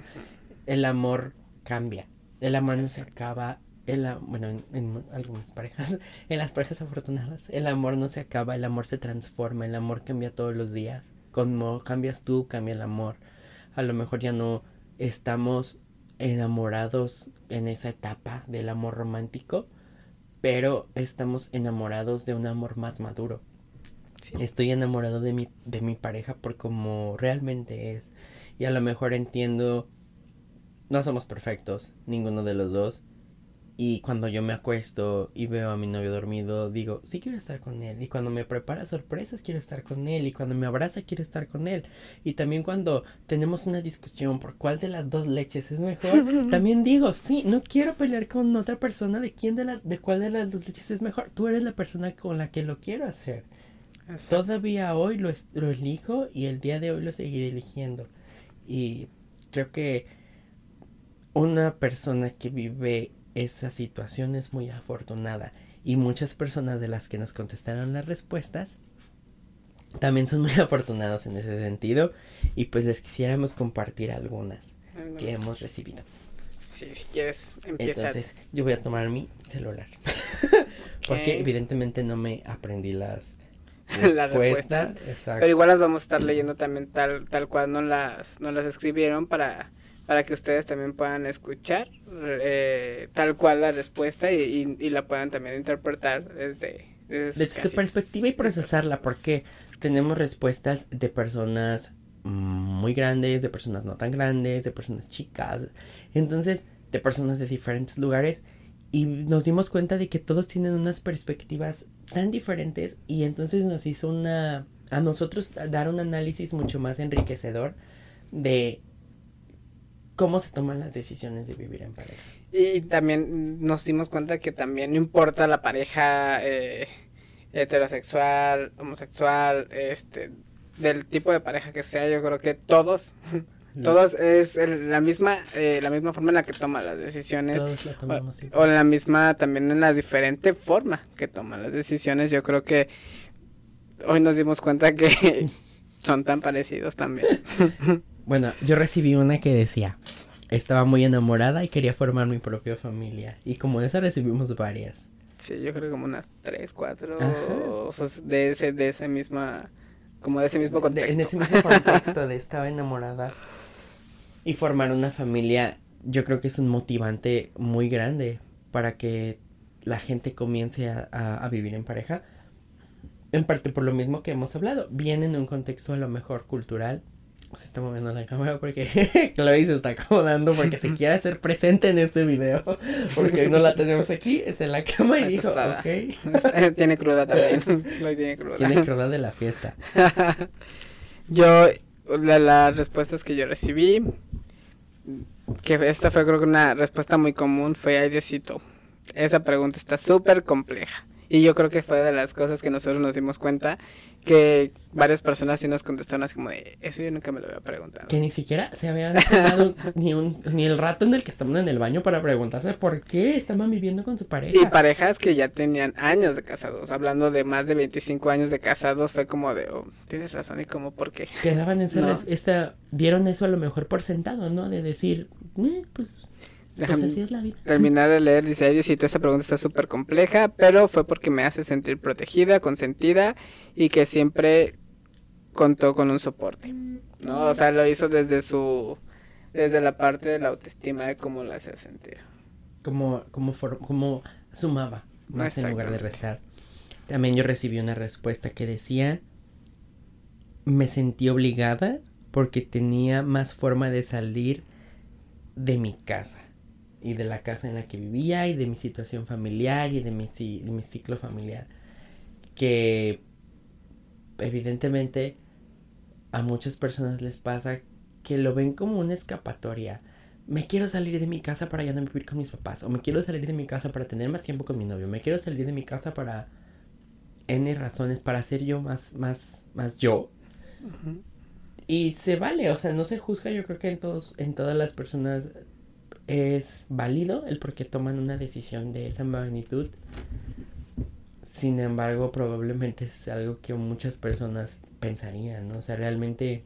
El amor cambia. El amor no se acaba, el, bueno, en, algunas parejas, en las parejas afortunadas, el amor no se acaba, el amor se transforma, el amor cambia todos los días. Como cambias tú, cambia el amor. A lo mejor ya no estamos enamorados en esa etapa del amor romántico, pero estamos enamorados de un amor más maduro. Estoy enamorado de mi, de mi pareja por como realmente es. Y a lo mejor entiendo, no somos perfectos, ninguno de los dos, y cuando yo me acuesto y veo a mi novio dormido, digo, sí quiero estar con él. Y cuando me prepara sorpresas, quiero estar con él. Y cuando me abraza, quiero estar con él. Y también cuando tenemos una discusión por cuál de las dos leches es mejor, también digo, sí, no quiero pelear con otra persona de quién de, la, de cuál de las dos leches es mejor. Tú eres la persona con la que lo quiero hacer. Todavía hoy lo, lo elijo y el día de hoy lo seguiré eligiendo. Y creo que una persona que vive esa situación es muy afortunada y muchas personas de las que nos contestaron las respuestas también son muy afortunados en ese sentido y pues les quisiéramos compartir algunas que hemos recibido. si quieres empezar. Entonces, yo voy a tomar mi celular. Porque evidentemente no me aprendí las respuestas. Pero igual las vamos a estar leyendo también tal tal cual no las no las escribieron para para que ustedes también puedan escuchar eh, tal cual la respuesta y, y, la puedan también interpretar desde, desde, su perspectiva y procesarla, porque tenemos respuestas de personas muy grandes, de personas no tan grandes, de personas chicas, entonces de personas de diferentes lugares y nos dimos cuenta de que todos tienen unas perspectivas tan diferentes y entonces nos hizo una a nosotros dar un análisis mucho más enriquecedor de cómo se toman las decisiones de vivir en pareja. Y también nos dimos cuenta que también no importa la pareja eh, heterosexual, homosexual, este, del tipo de pareja que sea, yo creo que todos, todos es la misma, eh, la misma forma en la que toman las decisiones, o, en la misma, también en la diferente forma que toman las decisiones, yo creo que hoy nos dimos cuenta que son tan parecidos también. bueno, yo recibí una que decía, estaba muy enamorada y quería formar mi propia familia, y como esa recibimos varias. Sí, yo creo que como unas tres, cuatro, de ese, de esa misma como de ese mismo contexto. en ese mismo contexto de estaba enamorada y formar una familia, yo creo que es un motivante muy grande para que la gente comience a, a, vivir en pareja. En parte por lo mismo que hemos hablado. Viene en un contexto a lo mejor cultural, se está moviendo la cámara porque Chloe se está acomodando porque se quiere hacer presente en este video. Porque no la tenemos aquí, está en la cama y dijo, ok. Tiene cruda también. tiene cruda. Tiene cruda de la fiesta. yo, la, las respuestas que yo recibí, que esta fue creo que una respuesta muy común, fue, ay Diosito, esa pregunta está súper compleja. Y yo creo que fue de las cosas que nosotros nos dimos cuenta que varias personas sí nos contestaron así como de, eso yo nunca me lo había preguntado. Que ni siquiera se habían tomado ni, un, ni el rato en el que estaban en el baño para preguntarse por qué estaban viviendo con su pareja. Y parejas que ya tenían años de casados, hablando de más de 25 años de casados, fue como de, oh, tienes razón, y como, ¿por qué? Quedaban en esta, dieron eso a lo mejor por sentado, ¿no? De decir, eh, pues Terminar de leer, dice, Diosito, esta pregunta está súper compleja, pero fue porque me hace sentir protegida, consentida y que siempre contó con un soporte. ¿No? O sea, lo hizo desde su desde la parte de la autoestima de cómo la hacía sentir. Como como como sumaba más en lugar de restar. También yo recibí una respuesta que decía me sentí obligada porque tenía más forma de salir de mi casa y de la casa en la que vivía y de mi situación familiar y de mi, de mi ciclo familiar. Que evidentemente a muchas personas les pasa que lo ven como una escapatoria. Me quiero salir de mi casa para ya no vivir con mis papás. O me quiero salir de mi casa para tener más tiempo con mi novio. Me quiero salir de mi casa para N razones, para ser yo más, más, más yo. Y se vale, o sea, no se juzga, yo creo que en todos, en todas las personas es válido el por qué toman una decisión de esa magnitud. Sin embargo, probablemente es algo que muchas personas pensarían, ¿no? O sea, realmente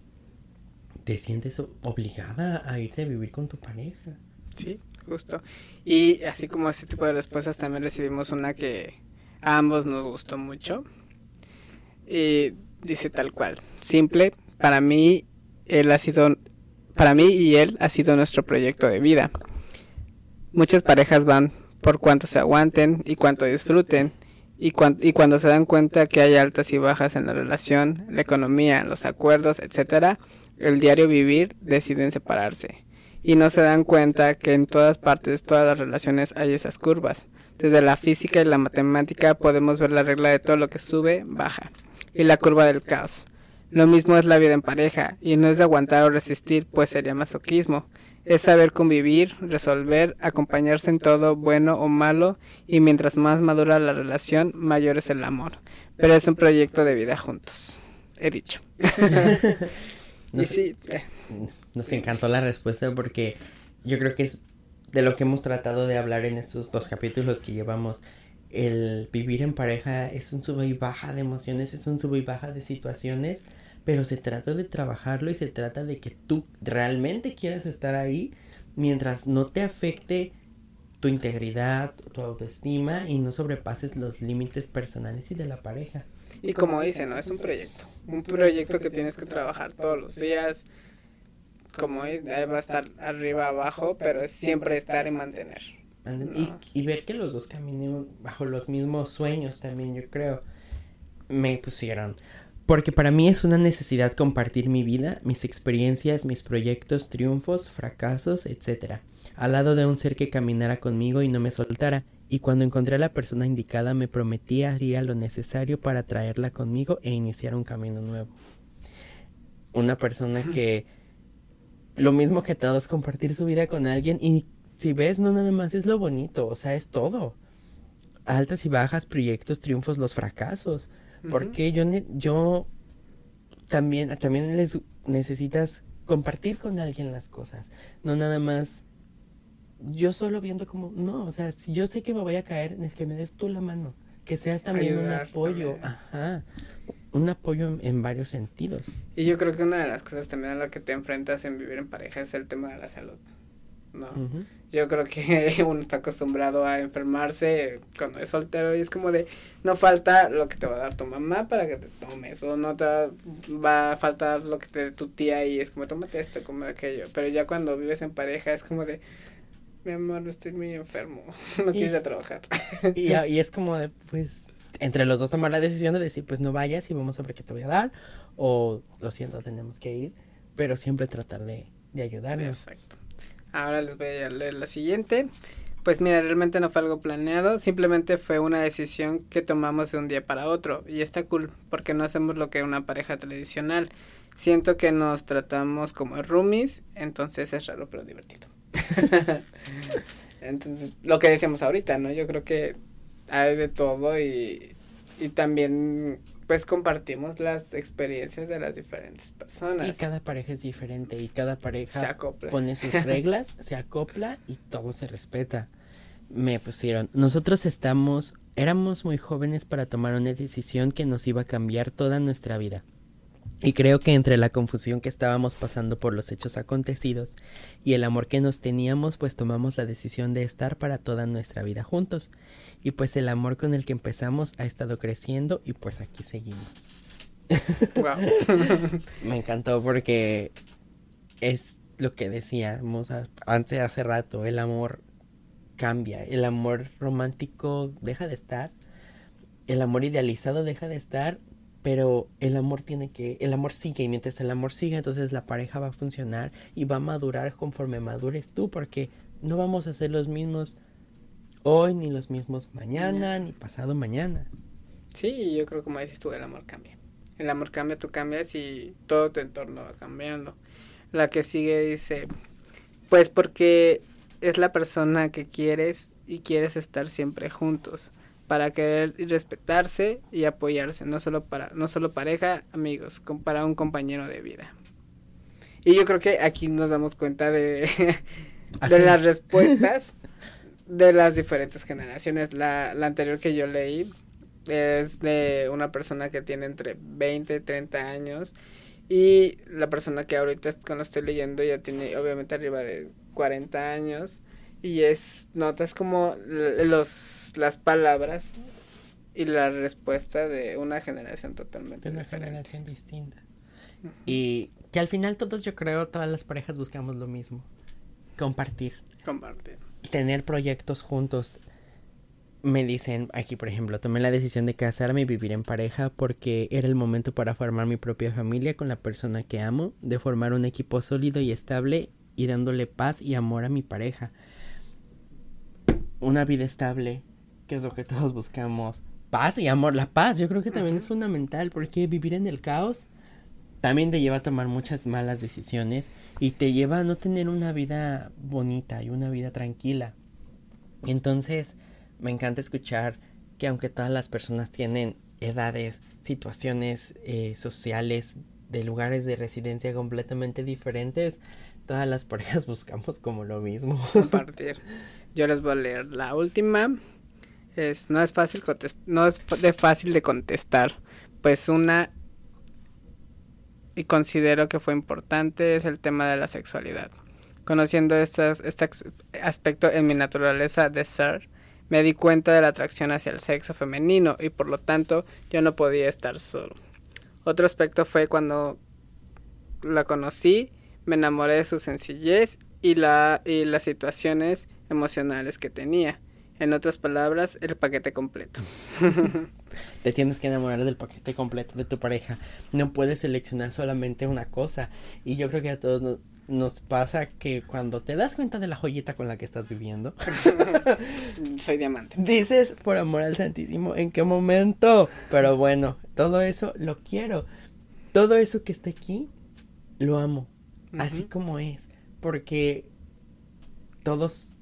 te sientes obligada a irte a vivir con tu pareja. Sí, justo. Y así como ese tipo de respuestas, también recibimos una que a ambos nos gustó mucho. Y dice tal cual, simple, para mí él ha sido para mí y él ha sido nuestro proyecto de vida. Muchas parejas van por cuánto se aguanten y cuánto disfruten. Y, y cuando se dan cuenta que hay altas y bajas en la relación, la economía, los acuerdos, etcétera, el diario vivir deciden separarse. Y no se dan cuenta que en todas partes, todas las relaciones hay esas curvas. Desde la física y la matemática podemos ver la regla de todo lo que sube, baja. Y la curva del caos. Lo mismo es la vida en pareja, y no es de aguantar o resistir, pues sería masoquismo es saber convivir, resolver, acompañarse en todo, bueno o malo, y mientras más madura la relación, mayor es el amor. Pero es un proyecto de vida juntos. He dicho. nos, sí, eh. nos encantó la respuesta porque yo creo que es de lo que hemos tratado de hablar en estos dos capítulos que llevamos. El vivir en pareja es un sube y baja de emociones, es un sube y baja de situaciones pero se trata de trabajarlo y se trata de que tú realmente quieras estar ahí mientras no te afecte tu integridad, tu autoestima y no sobrepases los límites personales y de la pareja. Y como dice, ¿no? Es un proyecto. Un proyecto que tienes que trabajar todos los días. Como es, va a estar arriba, abajo, pero es siempre estar y mantener. Y, y, ver que los dos caminen bajo los mismos sueños también, yo creo. Me pusieron. Porque para mí es una necesidad compartir mi vida, mis experiencias, mis proyectos, triunfos, fracasos, etc. Al lado de un ser que caminara conmigo y no me soltara. Y cuando encontré a la persona indicada me prometí haría lo necesario para traerla conmigo e iniciar un camino nuevo. Una persona que lo mismo que todos, compartir su vida con alguien y si ves, no nada más es lo bonito, o sea, es todo. Altas y bajas, proyectos, triunfos, los fracasos. Porque yo, yo también, también les necesitas compartir con alguien las cosas. No nada más yo solo viendo como, no, o sea, si yo sé que me voy a caer, es que me des tú la mano. Que seas también un apoyo. Ajá. Un apoyo en, varios sentidos. Y yo creo que una de las cosas también a la que te enfrentas en vivir en pareja es el tema de la salud. ¿No? Yo creo que uno está acostumbrado a enfermarse cuando es soltero y es como de, no falta lo que te va a dar tu mamá para que te tomes, o no te va a faltar lo que te dé tu tía y es como, tómate esto, como aquello. Pero ya cuando vives en pareja es como de, mi amor, estoy muy enfermo, no ir a trabajar. Y, y, es como de, pues, entre los dos tomar la decisión de decir, pues no vayas y vamos a ver qué te voy a dar, o lo siento, tenemos que ir, pero siempre tratar de, de ayudarnos. Exacto. Ahora les voy a leer la siguiente. Pues mira, realmente no fue algo planeado, simplemente fue una decisión que tomamos de un día para otro y está cool porque no hacemos lo que una pareja tradicional. Siento que nos tratamos como roomies, entonces es raro pero divertido. entonces, lo que decíamos ahorita, ¿no? Yo creo que hay de todo y, y también pues compartimos las experiencias de las diferentes personas. Y cada pareja es diferente y cada pareja pone sus reglas, se acopla y todo se respeta. Me pusieron, nosotros estamos, éramos muy jóvenes para tomar una decisión que nos iba a cambiar toda nuestra vida. Y creo que entre la confusión que estábamos pasando por los hechos acontecidos y el amor que nos teníamos, pues tomamos la decisión de estar para toda nuestra vida juntos. Y pues el amor con el que empezamos ha estado creciendo y pues aquí seguimos. Me encantó porque es lo que decíamos antes hace rato, el amor cambia, el amor romántico deja de estar, el amor idealizado deja de estar pero el amor tiene que, el amor sigue y mientras el amor sigue, entonces la pareja va a funcionar y va a madurar conforme madures tú, porque no vamos a ser los mismos hoy, ni los mismos mañana, ni pasado mañana. Sí, yo creo como dices tú, el amor cambia. El amor cambia, tú cambias y todo tu entorno va cambiando. La que sigue dice, pues porque es la persona que quieres y quieres estar siempre juntos para querer respetarse y apoyarse, no solo para no solo pareja, amigos, para un compañero de vida. Y yo creo que aquí nos damos cuenta de, de las respuestas de las diferentes generaciones. La, la anterior que yo leí es de una persona que tiene entre 20 y 30 años y la persona que ahorita la estoy leyendo ya tiene obviamente arriba de 40 años y es, notas como los, las palabras y la respuesta de una generación totalmente de una generación distinta. Y que al final todos, yo creo, todas las parejas buscamos lo mismo. Compartir. Compartir. Tener proyectos juntos. Me dicen aquí, por ejemplo, tomé la decisión de casarme y vivir en pareja porque era el momento para formar mi propia familia con la persona que amo, de formar un equipo sólido y estable y dándole paz y amor a mi pareja una vida estable, que es lo que todos buscamos. Paz y amor, la paz, yo creo que también es fundamental porque vivir en el caos también te lleva a tomar muchas malas decisiones y te lleva a no tener una vida bonita y una vida tranquila. Entonces, me encanta escuchar que aunque todas las personas tienen edades, situaciones eh, sociales, de lugares de residencia completamente diferentes, todas las parejas buscamos como lo mismo. Compartir. Yo les voy a leer la última. Es, no es fácil no es de fácil de contestar. Pues una y considero que fue importante es el tema de la sexualidad. Conociendo este, este aspecto en mi naturaleza de ser, me di cuenta de la atracción hacia el sexo femenino y por lo tanto yo no podía estar solo. Otro aspecto fue cuando la conocí, me enamoré de su sencillez y, la, y las situaciones emocionales que tenía. En otras palabras, el paquete completo. Te tienes que enamorar del paquete completo de tu pareja. No puedes seleccionar solamente una cosa. Y yo creo que a todos nos, pasa que cuando te das cuenta de la joyita con la que estás viviendo, soy diamante. Dices, por amor al Santísimo, ¿en qué momento? Pero bueno, todo eso lo quiero. Todo eso que está aquí, lo amo. así como es, porque todos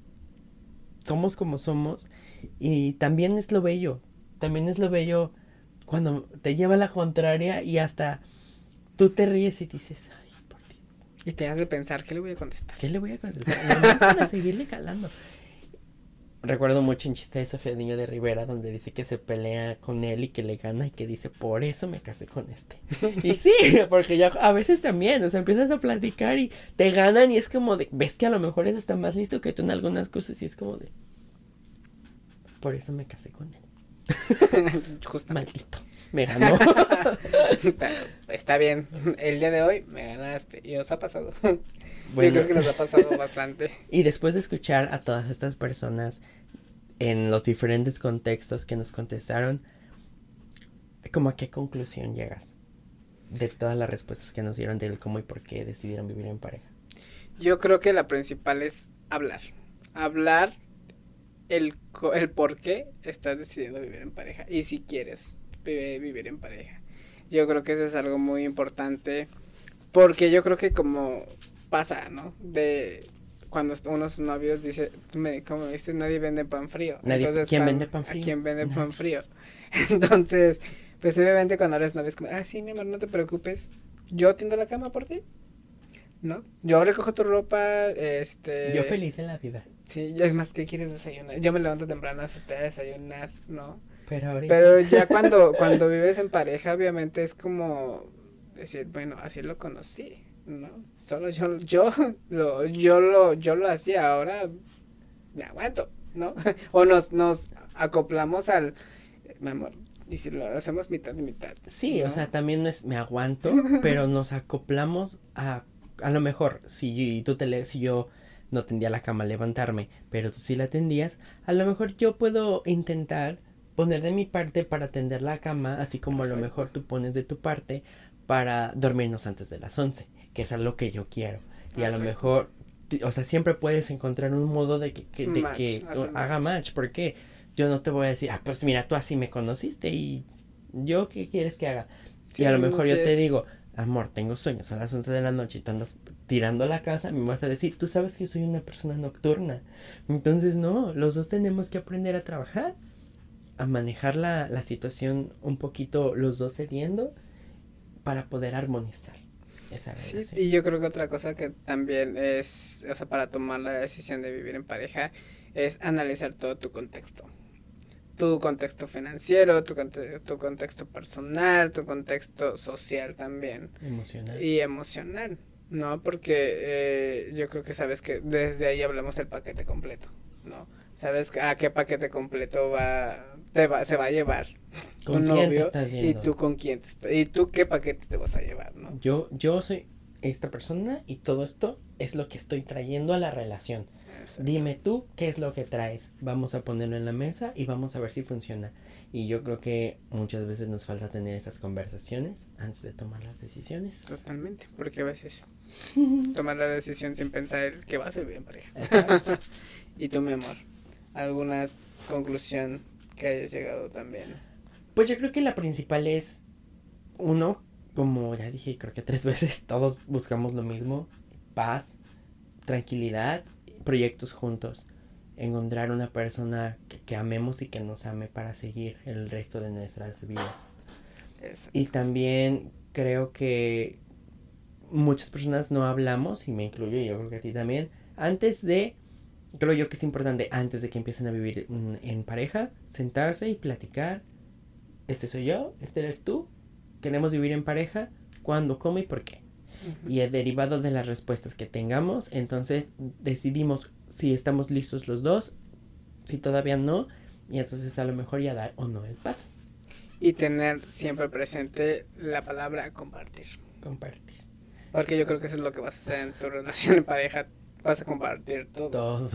somos como somos y también es lo bello, también es lo bello cuando te lleva la contraria y hasta tú te ríes y dices, ay, por Dios. Y te hace pensar, ¿qué le voy a contestar? ¿Qué le voy a contestar? Nomás para seguirle calando. Recuerdo mucho un chiste de Sofía Niño de Rivera donde dice que se pelea con él y que le gana y que dice, por eso me casé con este. y sí, porque ya a veces también, o sea, empiezas a platicar y te ganan y es como de, ves que a lo mejor es hasta más listo que tú en algunas cosas y es como de, por eso me casé con él. Justamente. Maldito, me ganó. Está bien. El día de hoy me ganaste. Y os ha pasado. Bueno. Yo creo que nos ha pasado bastante. Y después de escuchar a todas estas personas en los diferentes contextos que nos contestaron, ¿cómo a qué conclusión llegas de todas las respuestas que nos dieron del cómo y por qué decidieron vivir en pareja? Yo creo que la principal es hablar. Hablar el, el por qué estás decidiendo vivir en pareja y si quieres vivir en pareja. Yo creo que eso es algo muy importante porque yo creo que como pasa, ¿no? De cuando unos novios dice, me, como dice, nadie vende pan frío. Nadie- ¿quién vende pan frío? ¿a ¿Quién vende pan frío? Entonces, pues obviamente cuando eres novio es como, ah, sí, mi amor, no te preocupes, yo tiendo la cama por ti. ¿No? Yo recojo tu ropa, este... Yo feliz en la vida, Sí, es más, ¿qué quieres desayunar? Yo me levanto temprano a a desayunar, ¿no? Pero ahorita... Pero ya cuando, cuando vives en pareja, obviamente es como decir, bueno, así lo conocí, ¿no? Solo yo, yo lo, yo lo, yo lo hacía, ahora me aguanto, ¿no? O nos, nos acoplamos al, mi amor, y si lo hacemos mitad y mitad. Sí, o sea, también no es me aguanto, pero nos acoplamos a a lo mejor si tú te le, si yo no tendía la cama a levantarme, pero tú sí la tendías, a lo mejor yo puedo intentar poner de mi parte para tender la cama, así como a lo mejor tú pones de tu parte para dormirnos antes de las 11, que es algo que yo quiero. Y a lo mejor, o sea, siempre puedes encontrar un modo de que, que- de Match, que haga match. match, porque yo no te voy a decir, ah, pues mira, tú así me conociste y yo qué quieres que haga. y a lo mejor yo te digo, amor, tengo sueños, son las 11 de la noche y tú andas tirando la casa, me vas a decir, tú sabes que soy una persona nocturna. Entonces, no, los dos tenemos que aprender a trabajar, a manejar la, la situación un poquito los dos cediendo para poder armonizar esa Sí, relación. y yo creo que otra cosa que también es, o sea, para tomar la decisión de vivir en pareja, es analizar todo tu contexto. Tu contexto financiero, tu, conte- tu contexto personal, tu contexto social también Emocional. y emocional, ¿no? Porque eh, yo creo que sabes que desde ahí hablamos del paquete completo, ¿no? Sabes a qué paquete completo va, te va, se va a llevar ¿Con un quién te novio estás y yendo? tú con quién te está- y tú qué paquete te vas a llevar, ¿no? Yo, yo soy esta persona y todo esto es lo que estoy trayendo a la relación. Exacto. Dime tú qué es lo que traes. Vamos a ponerlo en la mesa y vamos a ver si funciona. Y yo creo que muchas veces nos falta tener esas conversaciones antes de tomar las decisiones. Totalmente, porque a veces tomar la decisión sin pensar que va a ser bien pareja. Y tú, mi amor, ¿alguna conclusión que hayas llegado también? Pues yo creo que la principal es, uno, como ya dije, creo que tres veces todos buscamos lo mismo, paz, tranquilidad, proyectos juntos, encontrar una persona que, que amemos y que nos ame para seguir el resto de nuestras vidas. Y también creo que muchas personas no hablamos, y me incluyo, y yo creo que a ti también, antes de, creo yo que es importante, antes de que empiecen a vivir mm, en pareja, sentarse y platicar, este soy yo, este eres tú, queremos vivir en pareja, cuándo, cómo y por qué. Y el derivado de las respuestas que tengamos, entonces decidimos si estamos listos los dos, si todavía no, y entonces a lo mejor ya dar o no el paso, Y tener siempre presente la palabra compartir. compartir. Porque yo creo que eso es lo que vas a hacer en tu relación en pareja. Vas a compartir todo. Todo.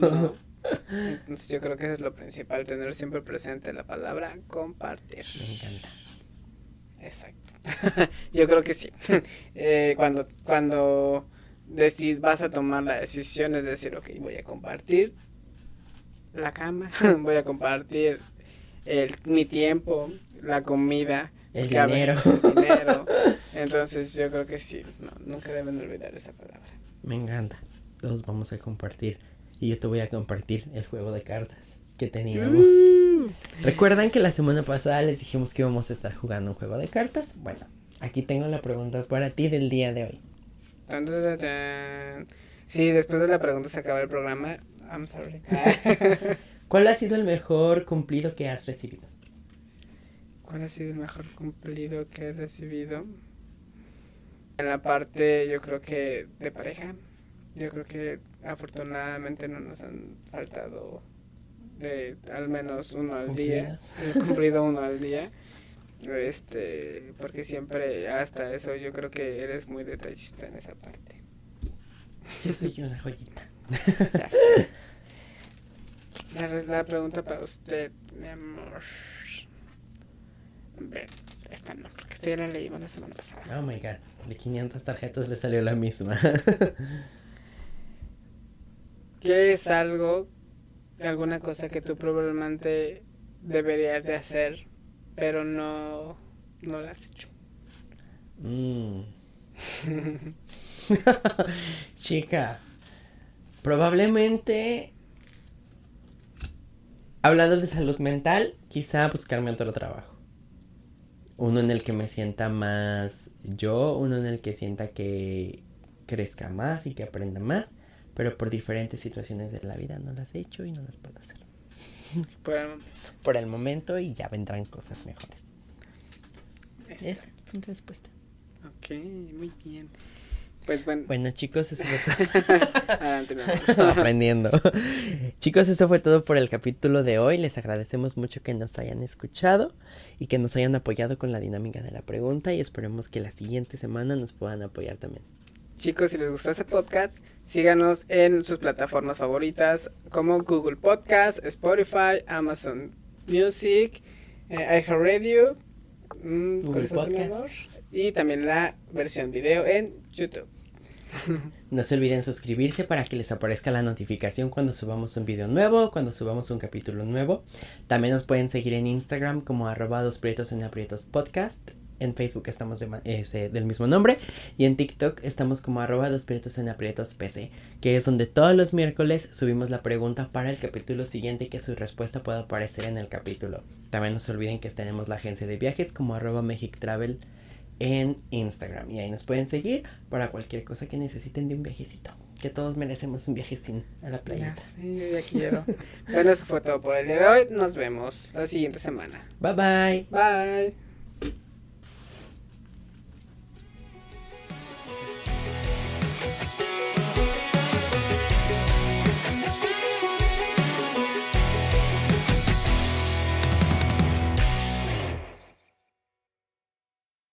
¿no? Entonces yo creo que eso es lo principal, tener siempre presente la palabra compartir. Me encanta. Exacto. Yo creo que sí. Eh, cuando cuando decís, vas a tomar la decisión, es decir, ok, voy a compartir la cama, voy a compartir el, mi tiempo, la comida, El dinero. el dinero. Entonces yo creo que sí, no, nunca deben olvidar esa palabra. Me encanta. Todos vamos a compartir. Y yo te voy a compartir el juego de cartas que teníamos. Uh. ¿Recuerdan que la semana pasada les dijimos que íbamos a estar jugando un juego de cartas? Bueno, aquí tengo la pregunta para ti del día de hoy. Sí, después de la pregunta se acaba el programa. I'm sorry. ¿Cuál ha sido el mejor cumplido que has recibido? ¿Cuál ha sido el mejor cumplido que he recibido? En la parte, yo creo que de pareja. Yo creo que afortunadamente no nos han faltado de al menos uno al día. He cumplido uno al día. Este, porque siempre hasta eso yo creo que eres muy detallista en esa parte. Yo soy una joyita. Ya sé. La, la pregunta para usted, mi amor. A ver, esta no, porque esta ya la leímos la semana pasada. Oh my god, de 500 tarjetas le salió la misma. ¿Qué es algo, alguna cosa que tú probablemente deberías de hacer, pero no, no la has hecho? Mm. Chica, probablemente hablando de salud mental, quizá buscarme otro trabajo. Uno en el que me sienta más yo, uno en el que sienta que crezca más y que aprenda más, pero por diferentes situaciones de la vida no las he hecho y no las puedo hacer. Por el momento. Por el momento y ya vendrán cosas mejores. Esa es mi respuesta. Ok, muy bien. Pues bueno, Bueno chicos, eso fue todo. adelante, amor. aprendiendo. Chicos, eso fue todo por el capítulo de hoy. Les agradecemos mucho que nos hayan escuchado y que nos hayan apoyado con la dinámica de la pregunta y esperemos que la siguiente semana nos puedan apoyar también. Chicos, si les gustó este podcast, síganos en sus plataformas favoritas como Google Podcast, Spotify, Amazon Music, eh, iHeartRadio, mm, ¿cuál Google Podcast. y también la versión video en YouTube. No se olviden suscribirse para que les aparezca la notificación cuando subamos un video nuevo, cuando subamos un capítulo nuevo. También nos pueden seguir en Instagram como arroba dos prietos en aprietos podcast. En Facebook estamos de ese, del mismo nombre. Y en TikTok estamos como arroba dos prietos en aprietos pc. Que es donde todos los miércoles subimos la pregunta para el capítulo siguiente y que su respuesta pueda aparecer en el capítulo. También no se olviden que tenemos la agencia de viajes como arroba Mexic Travel en Instagram. Y ahí nos pueden seguir para cualquier cosa que necesiten de un viajecito. Que todos merecemos un viajecín a la Ya playa. yo ya quiero. bueno, eso fue todo por el día de hoy. Nos vemos la siguiente semana. Bye bye. Bye.